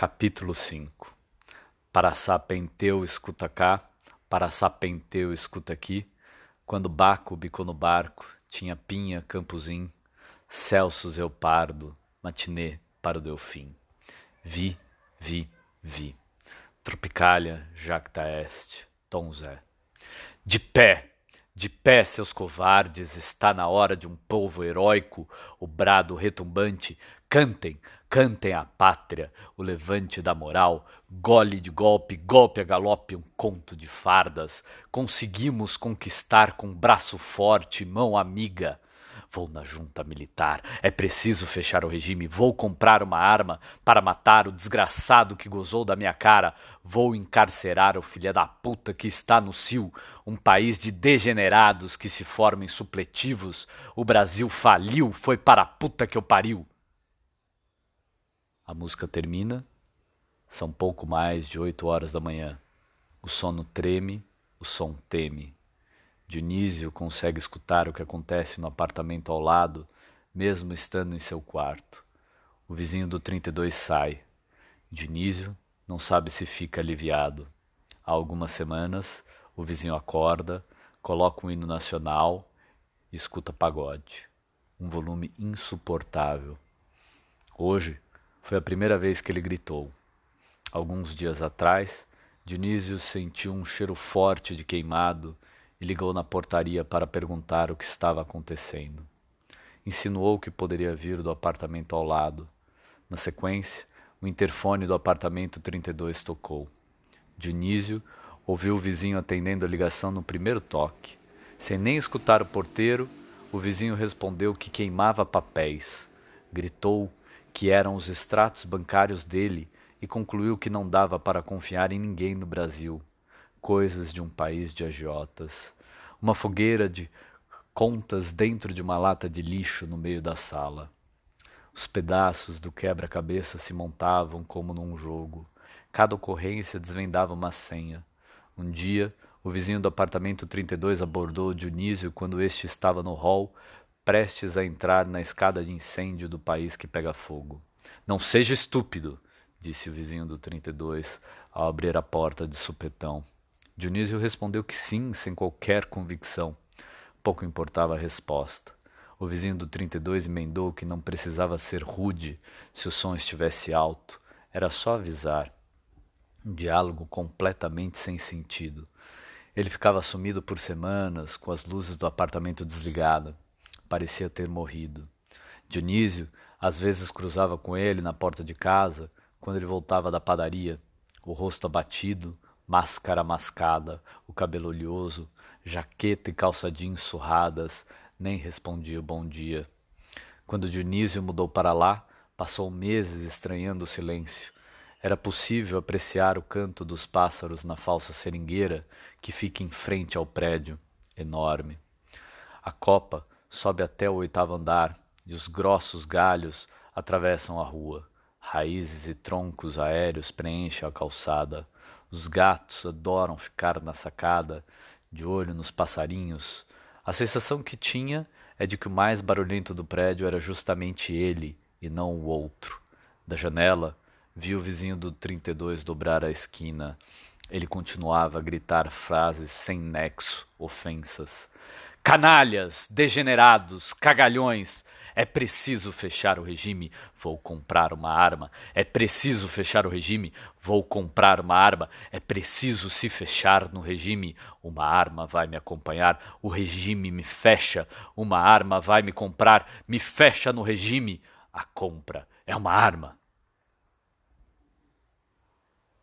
Capítulo 5 Para sapenteu escuta cá, para sapenteu escuta aqui, quando Baco bicou no barco, tinha Pinha, Campuzim, Celso Zeopardo, Matinê para o Delfim. Vi, vi, vi. Tropicália, Jacta Est, Tom Zé. De pé! De pé, seus covardes, está na hora de um povo heróico, o brado retumbante. Cantem, cantem a pátria, o levante da moral, gole de golpe, golpe a galope, um conto de fardas. Conseguimos conquistar com braço forte, mão amiga Vou na junta militar. É preciso fechar o regime. Vou comprar uma arma para matar o desgraçado que gozou da minha cara. Vou encarcerar o filho da puta que está no CIL, um país de degenerados que se formam em supletivos. O Brasil faliu, foi para a puta que eu pariu. A música termina. São pouco mais de oito horas da manhã. O sono treme, o som teme. Dionísio consegue escutar o que acontece no apartamento ao lado, mesmo estando em seu quarto. O vizinho do 32 sai. Dionísio não sabe se fica aliviado. Há algumas semanas, o vizinho acorda, coloca um hino nacional e escuta pagode. Um volume insuportável. Hoje foi a primeira vez que ele gritou. Alguns dias atrás, Dionísio sentiu um cheiro forte de queimado e ligou na portaria para perguntar o que estava acontecendo. Insinuou que poderia vir do apartamento ao lado. Na sequência, o interfone do apartamento 32 tocou. Dionísio ouviu o vizinho atendendo a ligação no primeiro toque. Sem nem escutar o porteiro, o vizinho respondeu que queimava papéis. Gritou que eram os extratos bancários dele e concluiu que não dava para confiar em ninguém no Brasil coisas de um país de agiotas, uma fogueira de contas dentro de uma lata de lixo no meio da sala. Os pedaços do quebra-cabeça se montavam como num jogo. Cada ocorrência desvendava uma senha. Um dia, o vizinho do apartamento 32 abordou Dionísio quando este estava no hall, prestes a entrar na escada de incêndio do país que pega fogo. Não seja estúpido, disse o vizinho do 32 ao abrir a porta de supetão. Dionísio respondeu que sim, sem qualquer convicção. Pouco importava a resposta. O vizinho do 32 emendou que não precisava ser rude se o som estivesse alto, era só avisar. Um diálogo completamente sem sentido. Ele ficava sumido por semanas, com as luzes do apartamento desligadas. Parecia ter morrido. Dionísio às vezes cruzava com ele na porta de casa, quando ele voltava da padaria, o rosto abatido, máscara mascada, o cabelo oleoso, jaqueta e calça jeans surradas, nem respondia o bom dia. Quando Dionísio mudou para lá, passou meses estranhando o silêncio. Era possível apreciar o canto dos pássaros na falsa seringueira que fica em frente ao prédio, enorme. A copa sobe até o oitavo andar e os grossos galhos atravessam a rua. Raízes e troncos aéreos preenchem a calçada. Os gatos adoram ficar na sacada, de olho nos passarinhos. A sensação que tinha é de que o mais barulhento do prédio era justamente ele e não o outro. Da janela, vi o vizinho do 32 dobrar a esquina. Ele continuava a gritar frases sem nexo, ofensas. Canalhas, degenerados, cagalhões, é preciso fechar o regime, vou comprar uma arma. É preciso fechar o regime, vou comprar uma arma. É preciso se fechar no regime, uma arma vai me acompanhar. O regime me fecha, uma arma vai me comprar, me fecha no regime. A compra é uma arma.